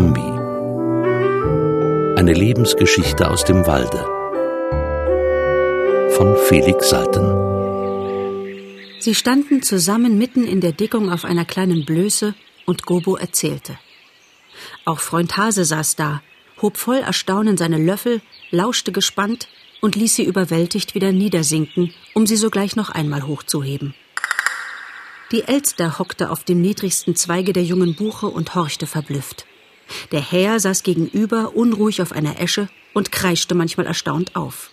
Bambi. Eine Lebensgeschichte aus dem Walde. Von Felix Salten. Sie standen zusammen mitten in der Dickung auf einer kleinen Blöße und Gobo erzählte. Auch Freund Hase saß da, hob voll Erstaunen seine Löffel, lauschte gespannt und ließ sie überwältigt wieder niedersinken, um sie sogleich noch einmal hochzuheben. Die Elster hockte auf dem niedrigsten Zweige der jungen Buche und horchte verblüfft. Der Herr saß gegenüber, unruhig auf einer Esche und kreischte manchmal erstaunt auf.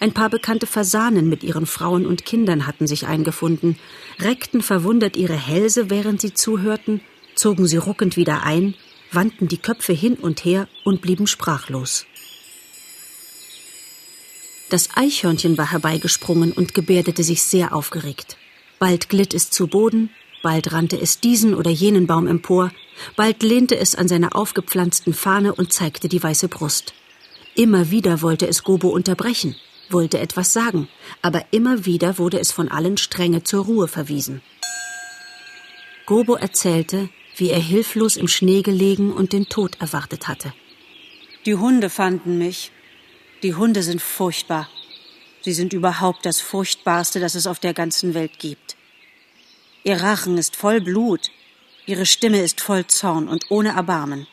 Ein paar bekannte Fasanen mit ihren Frauen und Kindern hatten sich eingefunden, reckten verwundert ihre Hälse, während sie zuhörten, zogen sie ruckend wieder ein, wandten die Köpfe hin und her und blieben sprachlos. Das Eichhörnchen war herbeigesprungen und gebärdete sich sehr aufgeregt. Bald glitt es zu Boden, bald rannte es diesen oder jenen Baum empor, bald lehnte es an seiner aufgepflanzten Fahne und zeigte die weiße Brust. Immer wieder wollte es Gobo unterbrechen, wollte etwas sagen, aber immer wieder wurde es von allen strenge zur Ruhe verwiesen. Gobo erzählte, wie er hilflos im Schnee gelegen und den Tod erwartet hatte. Die Hunde fanden mich. Die Hunde sind furchtbar. Sie sind überhaupt das Furchtbarste, das es auf der ganzen Welt gibt. Ihr Rachen ist voll Blut, ihre Stimme ist voll Zorn und ohne Erbarmen.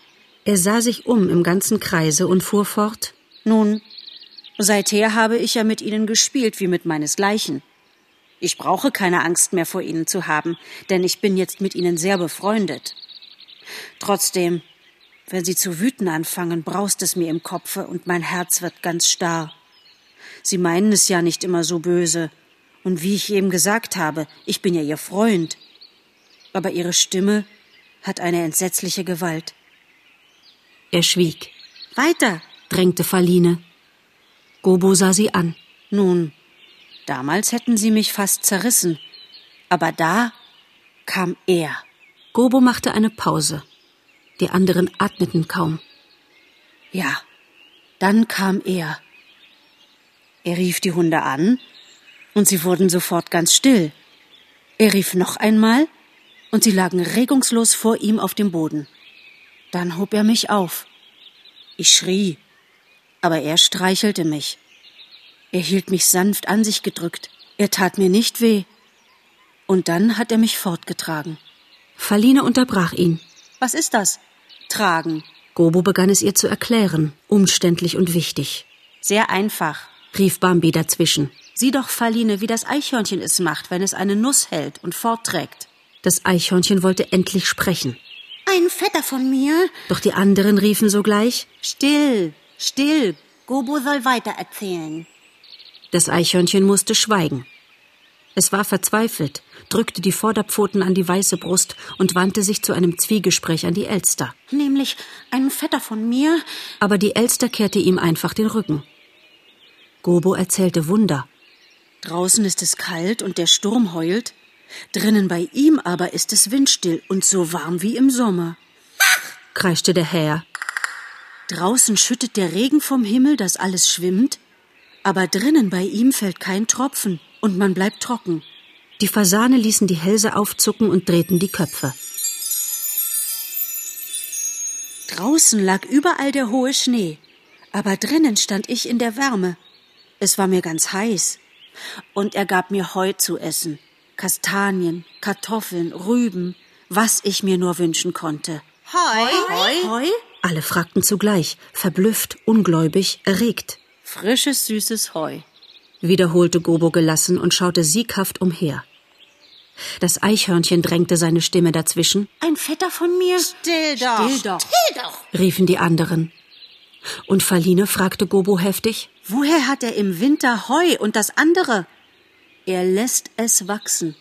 Er sah sich um im ganzen Kreise und fuhr fort Nun, seither habe ich ja mit ihnen gespielt wie mit meinesgleichen. Ich brauche keine Angst mehr vor ihnen zu haben, denn ich bin jetzt mit ihnen sehr befreundet. Trotzdem, wenn sie zu wüten anfangen, braust es mir im Kopfe und mein Herz wird ganz starr. Sie meinen es ja nicht immer so böse, und wie ich eben gesagt habe, ich bin ja ihr Freund. Aber ihre Stimme hat eine entsetzliche Gewalt. Er schwieg. Weiter, drängte Faline. Gobo sah sie an. Nun, damals hätten sie mich fast zerrissen. Aber da kam er. Gobo machte eine Pause. Die anderen atmeten kaum. Ja, dann kam er. Er rief die Hunde an, und sie wurden sofort ganz still. Er rief noch einmal, und sie lagen regungslos vor ihm auf dem Boden. Dann hob er mich auf. Ich schrie, aber er streichelte mich. Er hielt mich sanft an sich gedrückt, er tat mir nicht weh. Und dann hat er mich fortgetragen. Faline unterbrach ihn. Was ist das? Tragen. Gobo begann es ihr zu erklären, umständlich und wichtig. Sehr einfach, rief Bambi dazwischen. Sieh doch, Faline, wie das Eichhörnchen es macht, wenn es eine Nuss hält und fortträgt. Das Eichhörnchen wollte endlich sprechen. Ein Vetter von mir. Doch die anderen riefen sogleich Still, still. Gobo soll weiter erzählen. Das Eichhörnchen musste schweigen. Es war verzweifelt, drückte die Vorderpfoten an die weiße Brust und wandte sich zu einem Zwiegespräch an die Elster. Nämlich ein Vetter von mir. Aber die Elster kehrte ihm einfach den Rücken. Gobo erzählte Wunder. Draußen ist es kalt und der Sturm heult. Drinnen bei ihm aber ist es windstill und so warm wie im Sommer. kreischte der Herr. Draußen schüttet der Regen vom Himmel, dass alles schwimmt, aber drinnen bei ihm fällt kein Tropfen und man bleibt trocken. Die Fasane ließen die Hälse aufzucken und drehten die Köpfe. Draußen lag überall der hohe Schnee, aber drinnen stand ich in der Wärme. Es war mir ganz heiß. Und er gab mir Heu zu essen, Kastanien, Kartoffeln, Rüben, was ich mir nur wünschen konnte. Heu? Heu? Heu? Alle fragten zugleich, verblüfft, ungläubig, erregt. Frisches, süßes Heu. wiederholte Gobo gelassen und schaute sieghaft umher. Das Eichhörnchen drängte seine Stimme dazwischen, Ein Vetter von mir. Still doch. Still doch. Still doch. riefen die anderen. Und Faline fragte Gobo heftig, Woher hat er im Winter Heu und das andere? Er lässt es wachsen.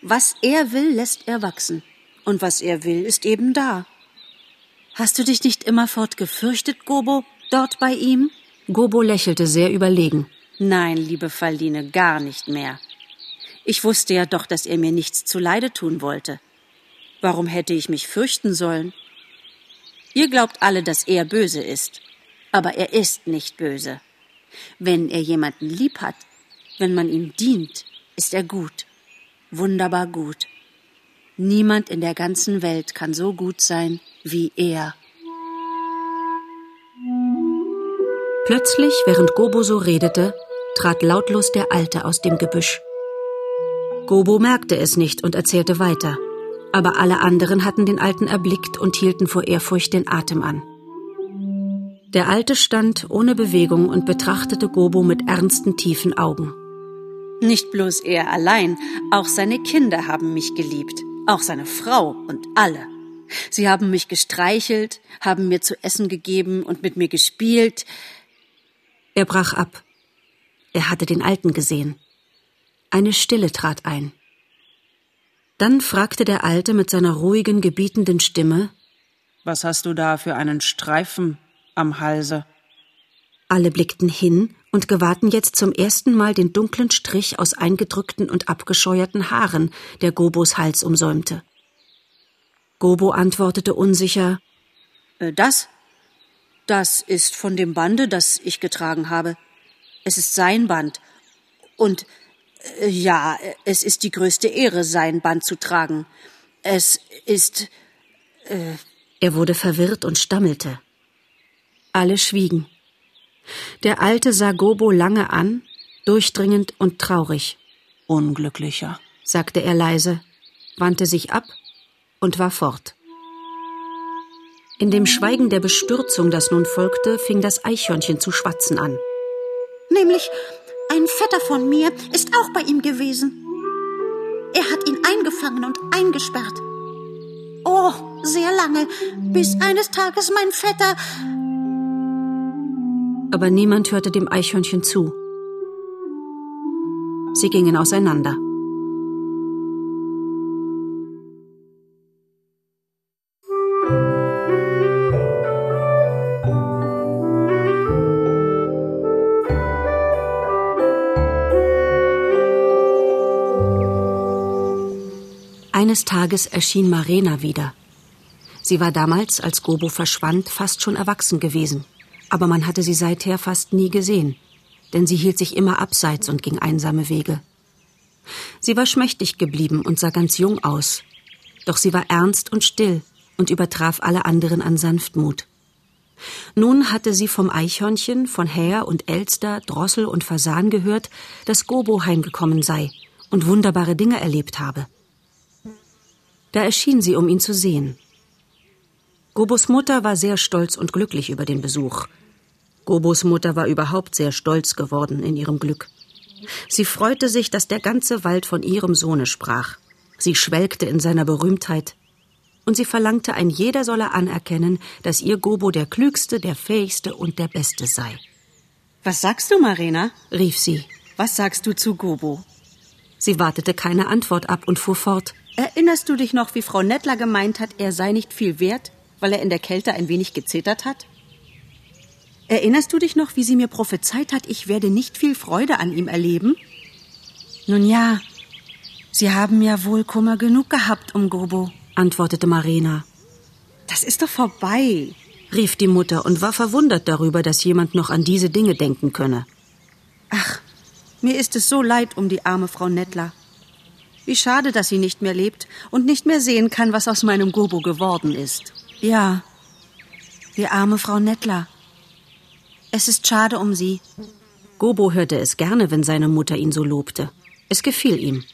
Was er will, lässt er wachsen. Und was er will, ist eben da. Hast du dich nicht immerfort gefürchtet, Gobo, dort bei ihm? Gobo lächelte sehr überlegen. Nein, liebe Faline, gar nicht mehr. Ich wusste ja doch, dass er mir nichts zuleide tun wollte. Warum hätte ich mich fürchten sollen? Ihr glaubt alle, dass er böse ist. Aber er ist nicht böse. Wenn er jemanden lieb hat, wenn man ihm dient, ist er gut. Wunderbar gut. Niemand in der ganzen Welt kann so gut sein wie er. Plötzlich, während Gobo so redete, trat lautlos der Alte aus dem Gebüsch. Gobo merkte es nicht und erzählte weiter, aber alle anderen hatten den Alten erblickt und hielten vor Ehrfurcht den Atem an. Der Alte stand ohne Bewegung und betrachtete Gobo mit ernsten, tiefen Augen. Nicht bloß er allein, auch seine Kinder haben mich geliebt, auch seine Frau und alle. Sie haben mich gestreichelt, haben mir zu essen gegeben und mit mir gespielt. Er brach ab. Er hatte den Alten gesehen. Eine Stille trat ein. Dann fragte der Alte mit seiner ruhigen, gebietenden Stimme Was hast du da für einen Streifen am Halse? Alle blickten hin und gewahrten jetzt zum ersten Mal den dunklen Strich aus eingedrückten und abgescheuerten Haaren, der Gobos Hals umsäumte. Gobo antwortete unsicher Äh, Das? Das ist von dem Bande, das ich getragen habe. Es ist sein Band. Und äh, ja, es ist die größte Ehre, sein Band zu tragen. Es ist. Er wurde verwirrt und stammelte. Alle schwiegen. Der Alte sah Gobo lange an, durchdringend und traurig, Unglücklicher. sagte er leise, wandte sich ab und war fort. In dem Schweigen der Bestürzung, das nun folgte, fing das Eichhörnchen zu schwatzen an. Nämlich ein Vetter von mir ist auch bei ihm gewesen. Er hat ihn eingefangen und eingesperrt. Oh, sehr lange, bis eines Tages mein Vetter. Aber niemand hörte dem Eichhörnchen zu. Sie gingen auseinander. Eines Tages erschien Marena wieder. Sie war damals, als Gobo verschwand, fast schon erwachsen gewesen, aber man hatte sie seither fast nie gesehen, denn sie hielt sich immer abseits und ging einsame Wege. Sie war schmächtig geblieben und sah ganz jung aus, doch sie war ernst und still und übertraf alle anderen an Sanftmut. Nun hatte sie vom Eichhörnchen, von Häher und Elster, Drossel und Fasan gehört, dass Gobo heimgekommen sei und wunderbare Dinge erlebt habe. Da erschien sie, um ihn zu sehen. Gobos Mutter war sehr stolz und glücklich über den Besuch. Gobos Mutter war überhaupt sehr stolz geworden in ihrem Glück. Sie freute sich, dass der ganze Wald von ihrem Sohne sprach. Sie schwelgte in seiner Berühmtheit. Und sie verlangte, ein jeder solle anerkennen, dass ihr Gobo der klügste, der fähigste und der beste sei. Was sagst du, Marina? rief sie. Was sagst du zu Gobo? Sie wartete keine Antwort ab und fuhr fort. Erinnerst du dich noch, wie Frau Nettler gemeint hat, er sei nicht viel wert, weil er in der Kälte ein wenig gezittert hat? Erinnerst du dich noch, wie sie mir prophezeit hat, ich werde nicht viel Freude an ihm erleben? Nun ja, Sie haben ja wohl Kummer genug gehabt um Gobo. antwortete Marina. Das ist doch vorbei. rief die Mutter und war verwundert darüber, dass jemand noch an diese Dinge denken könne. Ach, mir ist es so leid um die arme Frau Nettler. Wie schade, dass sie nicht mehr lebt und nicht mehr sehen kann, was aus meinem Gobo geworden ist. Ja, die arme Frau Nettler. Es ist schade um sie. Gobo hörte es gerne, wenn seine Mutter ihn so lobte. Es gefiel ihm.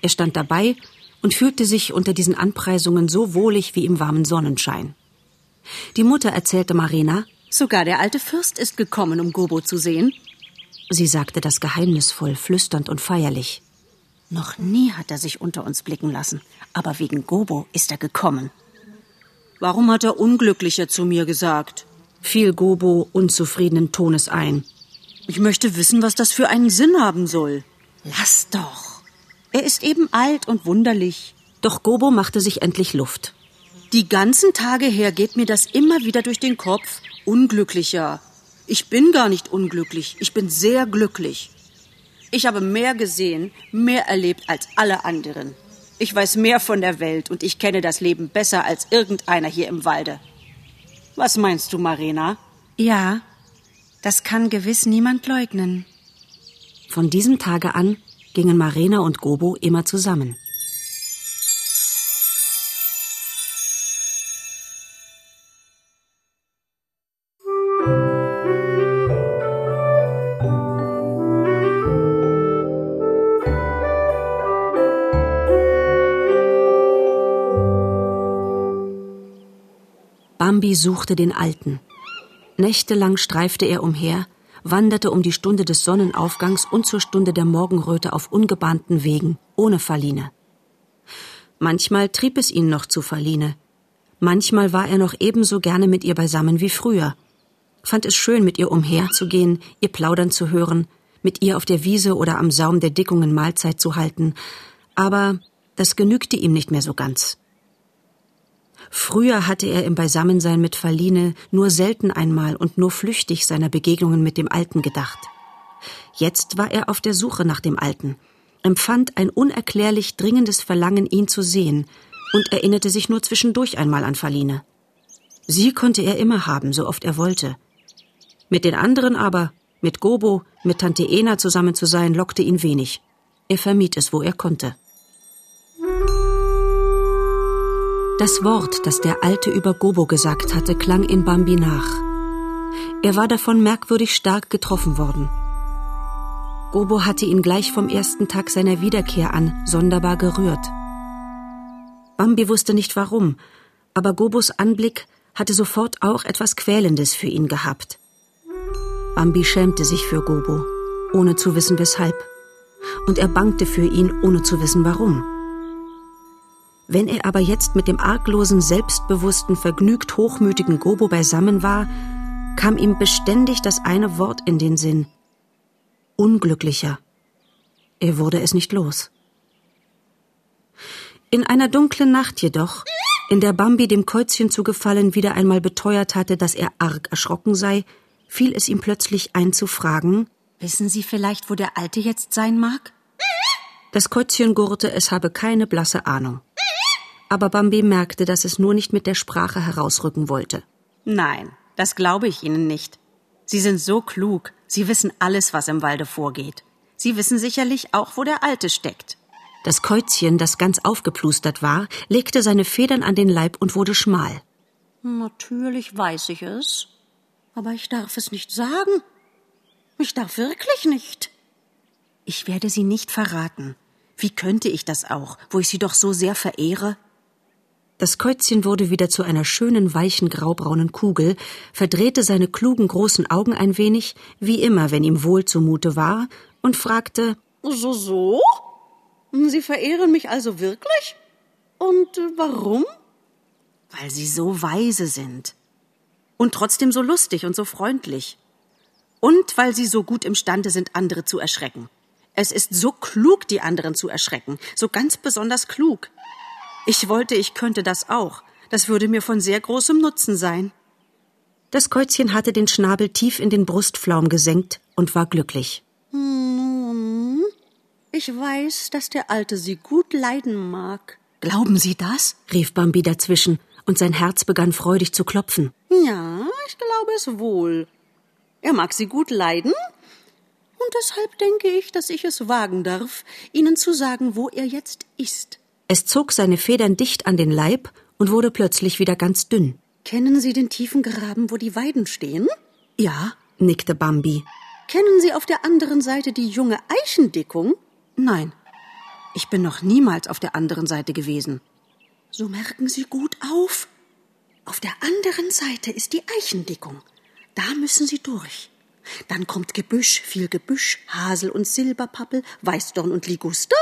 Er stand dabei und fühlte sich unter diesen Anpreisungen so wohlig wie im warmen Sonnenschein. Die Mutter erzählte Marina, Sogar der alte Fürst ist gekommen, um Gobo zu sehen. sie sagte das geheimnisvoll, flüsternd und feierlich. Noch nie hat er sich unter uns blicken lassen, aber wegen Gobo ist er gekommen. Warum hat er Unglücklicher zu mir gesagt? Fiel Gobo unzufriedenen Tones ein. Ich möchte wissen, was das für einen Sinn haben soll. Lass doch. Er ist eben alt und wunderlich. Doch Gobo machte sich endlich Luft. Die ganzen Tage her geht mir das immer wieder durch den Kopf. Unglücklicher. Ich bin gar nicht unglücklich. Ich bin sehr glücklich. Ich habe mehr gesehen, mehr erlebt als alle anderen. Ich weiß mehr von der Welt und ich kenne das Leben besser als irgendeiner hier im Walde. Was meinst du, Marina? Ja, das kann gewiss niemand leugnen. Von diesem Tage an gingen Marina und Gobo immer zusammen. Suchte den Alten. Nächtelang streifte er umher, wanderte um die Stunde des Sonnenaufgangs und zur Stunde der Morgenröte auf ungebahnten Wegen, ohne Verline. Manchmal trieb es ihn noch zu Verline. Manchmal war er noch ebenso gerne mit ihr beisammen wie früher, fand es schön, mit ihr umherzugehen, ihr plaudern zu hören, mit ihr auf der Wiese oder am Saum der Dickungen Mahlzeit zu halten, aber das genügte ihm nicht mehr so ganz. Früher hatte er im Beisammensein mit Verline nur selten einmal und nur flüchtig seiner Begegnungen mit dem Alten gedacht. Jetzt war er auf der Suche nach dem Alten, empfand ein unerklärlich dringendes Verlangen, ihn zu sehen, und erinnerte sich nur zwischendurch einmal an Verline. Sie konnte er immer haben, so oft er wollte. Mit den anderen aber, mit Gobo, mit Tante Ena zusammen zu sein, lockte ihn wenig. Er vermied es, wo er konnte. Das Wort, das der Alte über Gobo gesagt hatte, klang in Bambi nach. Er war davon merkwürdig stark getroffen worden. Gobo hatte ihn gleich vom ersten Tag seiner Wiederkehr an sonderbar gerührt. Bambi wusste nicht warum, aber Gobos Anblick hatte sofort auch etwas Quälendes für ihn gehabt. Bambi schämte sich für Gobo, ohne zu wissen weshalb, und er bangte für ihn, ohne zu wissen warum. Wenn er aber jetzt mit dem arglosen, selbstbewussten, vergnügt hochmütigen Gobo beisammen war, kam ihm beständig das eine Wort in den Sinn. Unglücklicher. Er wurde es nicht los. In einer dunklen Nacht jedoch, in der Bambi dem Käuzchen zugefallen wieder einmal beteuert hatte, dass er arg erschrocken sei, fiel es ihm plötzlich ein zu fragen Wissen Sie vielleicht, wo der Alte jetzt sein mag? Das Käuzchen gurrte, es habe keine blasse Ahnung aber Bambi merkte, dass es nur nicht mit der Sprache herausrücken wollte. Nein, das glaube ich Ihnen nicht. Sie sind so klug, Sie wissen alles, was im Walde vorgeht. Sie wissen sicherlich auch, wo der Alte steckt. Das Käuzchen, das ganz aufgeplustert war, legte seine Federn an den Leib und wurde schmal. Natürlich weiß ich es, aber ich darf es nicht sagen. Ich darf wirklich nicht. Ich werde Sie nicht verraten. Wie könnte ich das auch, wo ich Sie doch so sehr verehre? Das Käuzchen wurde wieder zu einer schönen, weichen, graubraunen Kugel, verdrehte seine klugen, großen Augen ein wenig, wie immer, wenn ihm wohl zumute war, und fragte So, so? Sie verehren mich also wirklich? Und äh, warum? Weil Sie so weise sind. Und trotzdem so lustig und so freundlich. Und weil Sie so gut imstande sind, andere zu erschrecken. Es ist so klug, die anderen zu erschrecken, so ganz besonders klug. Ich wollte, ich könnte das auch. Das würde mir von sehr großem Nutzen sein. Das Käuzchen hatte den Schnabel tief in den Brustflaum gesenkt und war glücklich. Nun, ich weiß, dass der Alte Sie gut leiden mag. Glauben Sie das? rief Bambi dazwischen, und sein Herz begann freudig zu klopfen. Ja, ich glaube es wohl. Er mag Sie gut leiden, und deshalb denke ich, dass ich es wagen darf, Ihnen zu sagen, wo er jetzt ist. Es zog seine Federn dicht an den Leib und wurde plötzlich wieder ganz dünn. Kennen Sie den tiefen Graben, wo die Weiden stehen? Ja, nickte Bambi. Kennen Sie auf der anderen Seite die junge Eichendickung? Nein, ich bin noch niemals auf der anderen Seite gewesen. So merken Sie gut auf. Auf der anderen Seite ist die Eichendickung. Da müssen Sie durch. Dann kommt Gebüsch, viel Gebüsch, Hasel und Silberpappel, Weißdorn und Liguster.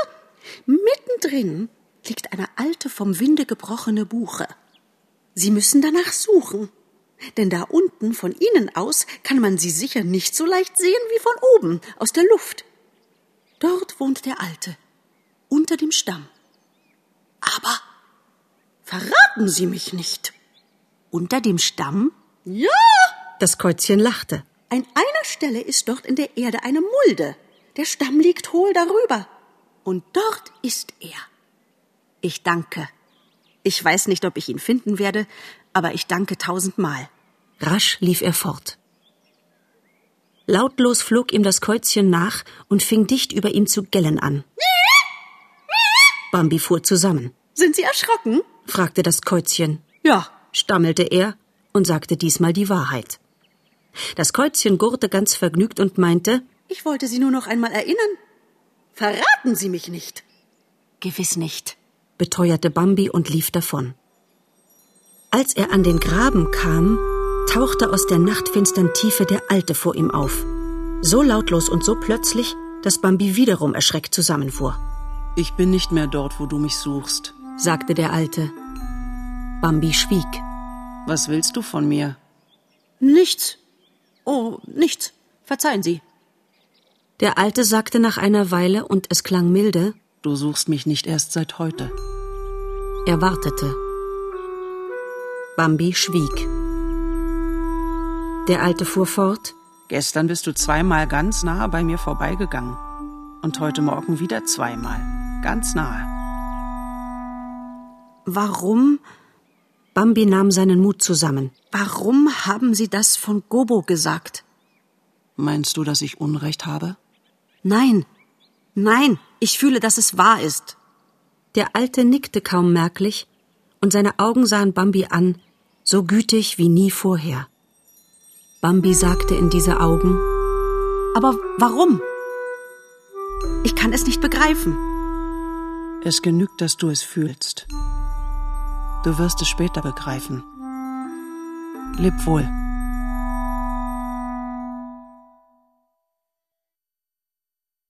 Mittendrin liegt eine alte, vom Winde gebrochene Buche. Sie müssen danach suchen, denn da unten von Ihnen aus kann man sie sicher nicht so leicht sehen wie von oben, aus der Luft. Dort wohnt der Alte, unter dem Stamm. Aber verraten Sie mich nicht. Unter dem Stamm? Ja! Das Käuzchen lachte. An einer Stelle ist dort in der Erde eine Mulde. Der Stamm liegt hohl darüber. Und dort ist er. Ich danke. Ich weiß nicht, ob ich ihn finden werde, aber ich danke tausendmal. Rasch lief er fort. Lautlos flog ihm das Käuzchen nach und fing dicht über ihm zu gellen an. Bambi fuhr zusammen. Sind Sie erschrocken? fragte das Käuzchen. Ja, stammelte er und sagte diesmal die Wahrheit. Das Käuzchen gurrte ganz vergnügt und meinte, ich wollte Sie nur noch einmal erinnern. Verraten Sie mich nicht. Gewiss nicht, beteuerte Bambi und lief davon. Als er an den Graben kam, tauchte aus der nachtfinstern Tiefe der Alte vor ihm auf. So lautlos und so plötzlich, dass Bambi wiederum erschreckt zusammenfuhr. Ich bin nicht mehr dort, wo du mich suchst, sagte der Alte. Bambi schwieg. Was willst du von mir? Nichts. Oh, nichts. Verzeihen Sie. Der Alte sagte nach einer Weile, und es klang milde, Du suchst mich nicht erst seit heute. Er wartete. Bambi schwieg. Der Alte fuhr fort. Gestern bist du zweimal ganz nahe bei mir vorbeigegangen. Und heute Morgen wieder zweimal. Ganz nahe. Warum? Bambi nahm seinen Mut zusammen. Warum haben Sie das von Gobo gesagt? Meinst du, dass ich Unrecht habe? Nein. Nein, ich fühle, dass es wahr ist. Der Alte nickte kaum merklich, und seine Augen sahen Bambi an, so gütig wie nie vorher. Bambi sagte in diese Augen Aber warum? Ich kann es nicht begreifen. Es genügt, dass du es fühlst. Du wirst es später begreifen. Leb wohl.